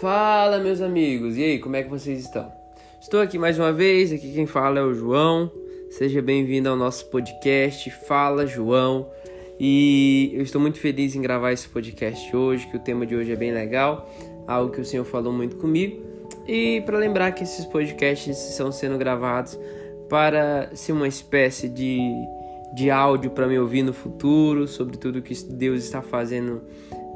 Fala, meus amigos! E aí, como é que vocês estão? Estou aqui mais uma vez, aqui quem fala é o João. Seja bem-vindo ao nosso podcast Fala João. E eu estou muito feliz em gravar esse podcast hoje, que o tema de hoje é bem legal, algo que o Senhor falou muito comigo. E para lembrar que esses podcasts estão sendo gravados para ser uma espécie de, de áudio para me ouvir no futuro, sobre tudo que Deus está fazendo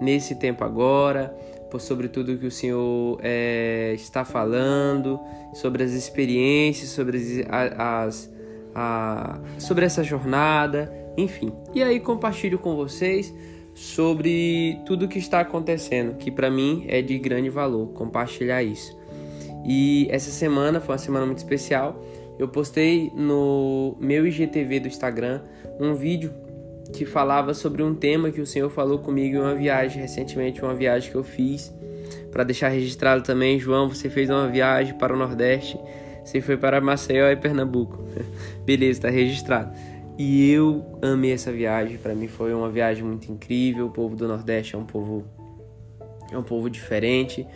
nesse tempo agora, sobre tudo que o Senhor é, está falando, sobre as experiências, sobre as, as a, sobre essa jornada, enfim. E aí compartilho com vocês sobre tudo que está acontecendo, que para mim é de grande valor compartilhar isso. E essa semana foi uma semana muito especial. Eu postei no meu IGTV do Instagram um vídeo que falava sobre um tema que o Senhor falou comigo em uma viagem recentemente, uma viagem que eu fiz. Para deixar registrado também, João, você fez uma viagem para o Nordeste. Você foi para Maceió e Pernambuco. Beleza, está registrado. E eu amei essa viagem. Para mim foi uma viagem muito incrível. O povo do Nordeste é um povo é um povo diferente.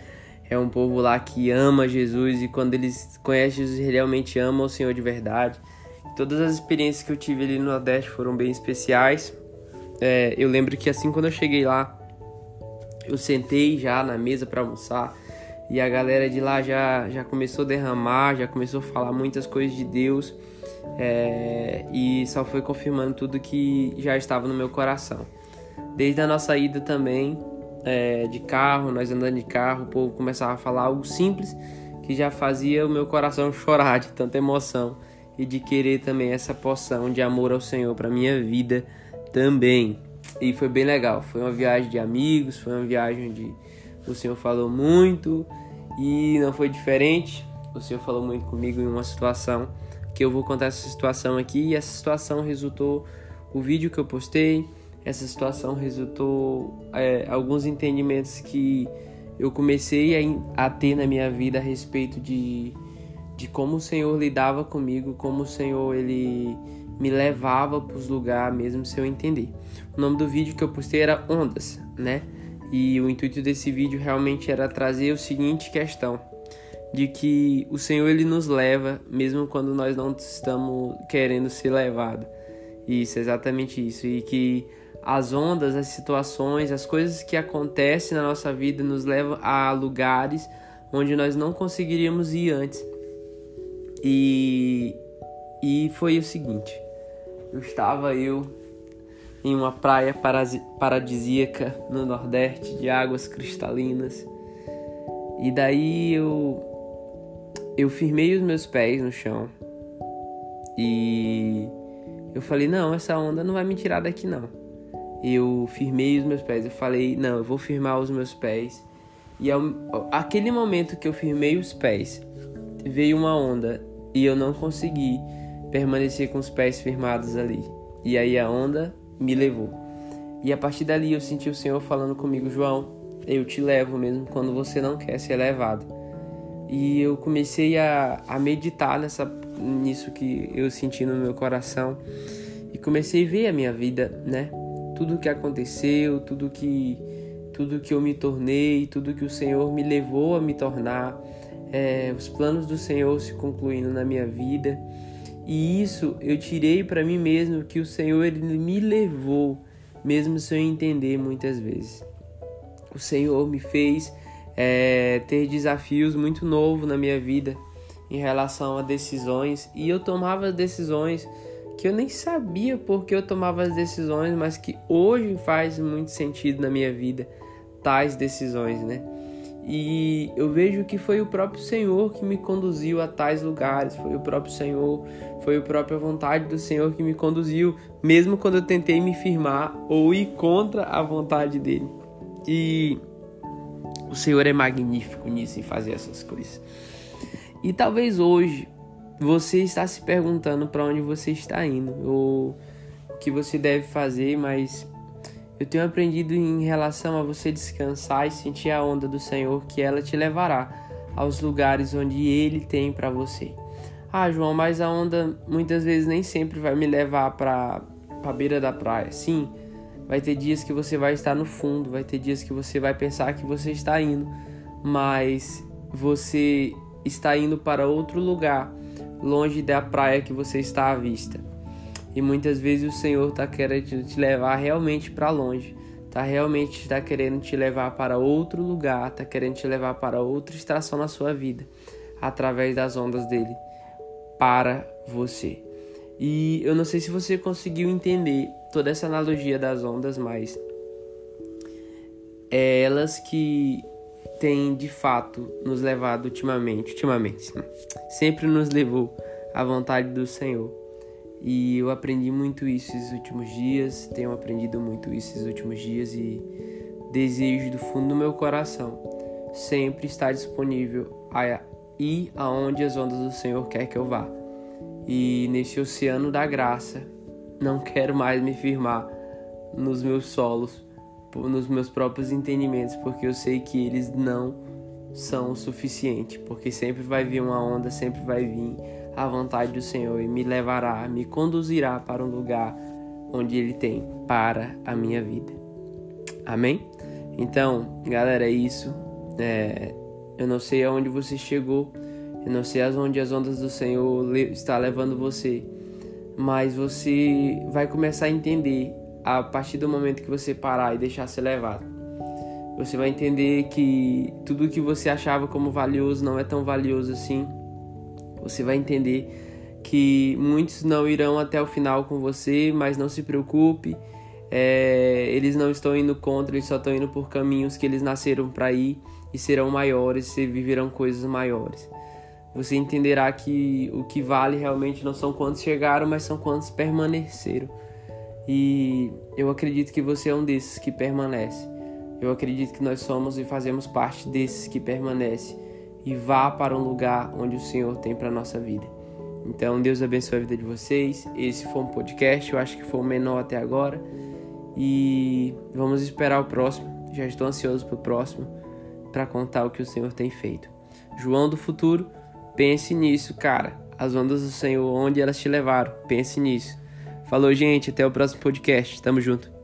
É um povo lá que ama Jesus e quando eles conhecem Jesus, realmente amam o Senhor de verdade. Todas as experiências que eu tive ali no Nordeste foram bem especiais. É, eu lembro que assim quando eu cheguei lá, eu sentei já na mesa para almoçar e a galera de lá já, já começou a derramar, já começou a falar muitas coisas de Deus é, e só foi confirmando tudo que já estava no meu coração. Desde a nossa ida também, é, de carro, nós andando de carro, o povo começava a falar algo simples que já fazia o meu coração chorar de tanta emoção e de querer também essa poção de amor ao Senhor para minha vida também. E foi bem legal. Foi uma viagem de amigos, foi uma viagem onde o Senhor falou muito e não foi diferente. O Senhor falou muito comigo em uma situação que eu vou contar essa situação aqui e essa situação resultou o vídeo que eu postei, essa situação resultou é, alguns entendimentos que eu comecei a, a, ter na minha vida a respeito de, de como o Senhor lidava comigo, como o Senhor ele me levava para os lugares mesmo sem eu entender. O nome do vídeo que eu postei era Ondas, né? E o intuito desse vídeo realmente era trazer o seguinte questão: de que o Senhor ele nos leva mesmo quando nós não estamos querendo ser levados. Isso, exatamente isso. E que as ondas, as situações, as coisas que acontecem na nossa vida nos levam a lugares onde nós não conseguiríamos ir antes. E, e foi o seguinte: eu estava eu em uma praia paradisíaca no Nordeste de águas cristalinas e daí eu eu firmei os meus pés no chão e eu falei não essa onda não vai me tirar daqui não eu firmei os meus pés. Eu falei, não, eu vou firmar os meus pés. E aquele momento que eu firmei os pés, veio uma onda e eu não consegui permanecer com os pés firmados ali. E aí a onda me levou. E a partir dali eu senti o Senhor falando comigo, João, eu te levo mesmo quando você não quer ser levado. E eu comecei a, a meditar nessa, nisso que eu senti no meu coração e comecei a ver a minha vida, né? tudo que aconteceu, tudo que tudo que eu me tornei, tudo que o Senhor me levou a me tornar, é, os planos do Senhor se concluindo na minha vida. E isso eu tirei para mim mesmo que o Senhor ele me levou, mesmo sem eu entender muitas vezes. O Senhor me fez é, ter desafios muito novos na minha vida em relação a decisões e eu tomava decisões que eu nem sabia porque eu tomava as decisões, mas que hoje faz muito sentido na minha vida tais decisões, né? E eu vejo que foi o próprio Senhor que me conduziu a tais lugares, foi o próprio Senhor, foi a própria vontade do Senhor que me conduziu, mesmo quando eu tentei me firmar ou ir contra a vontade dele. E o Senhor é magnífico nisso em fazer essas coisas. E talvez hoje você está se perguntando para onde você está indo ou o que você deve fazer, mas eu tenho aprendido em relação a você descansar e sentir a onda do Senhor que ela te levará aos lugares onde ele tem para você. Ah, João, mas a onda muitas vezes nem sempre vai me levar para a beira da praia. Sim, vai ter dias que você vai estar no fundo, vai ter dias que você vai pensar que você está indo, mas você está indo para outro lugar, longe da praia que você está à vista. E muitas vezes o Senhor está querendo te levar realmente para longe, está realmente está querendo te levar para outro lugar, está querendo te levar para outra estação na sua vida, através das ondas dele, para você. E eu não sei se você conseguiu entender toda essa analogia das ondas, mas é elas que têm de fato nos levado ultimamente, ultimamente, sempre nos levou à vontade do Senhor e eu aprendi muito isso esses últimos dias, tenho aprendido muito isso esses últimos dias e desejo do fundo do meu coração sempre estar disponível a ir aonde as ondas do Senhor quer que eu vá. E nesse oceano da graça, não quero mais me firmar nos meus solos, nos meus próprios entendimentos, porque eu sei que eles não são o suficiente, porque sempre vai vir uma onda, sempre vai vir a vontade do Senhor e me levará, me conduzirá para um lugar onde Ele tem para a minha vida. Amém? Então, galera, é isso. É, eu não sei aonde você chegou, eu não sei aonde as ondas do Senhor está levando você, mas você vai começar a entender a partir do momento que você parar e deixar ser levado. Você vai entender que tudo que você achava como valioso não é tão valioso assim você vai entender que muitos não irão até o final com você, mas não se preocupe. É, eles não estão indo contra, eles só estão indo por caminhos que eles nasceram para ir e serão maiores, e viverão coisas maiores. Você entenderá que o que vale realmente não são quantos chegaram, mas são quantos permaneceram. E eu acredito que você é um desses que permanece. Eu acredito que nós somos e fazemos parte desses que permanece e vá para um lugar onde o Senhor tem para nossa vida. Então, Deus abençoe a vida de vocês. Esse foi um podcast, eu acho que foi o menor até agora. E vamos esperar o próximo. Já estou ansioso para o próximo para contar o que o Senhor tem feito. João do futuro, pense nisso, cara. As ondas do Senhor, onde elas te levaram, pense nisso. Falou, gente. Até o próximo podcast. Tamo junto.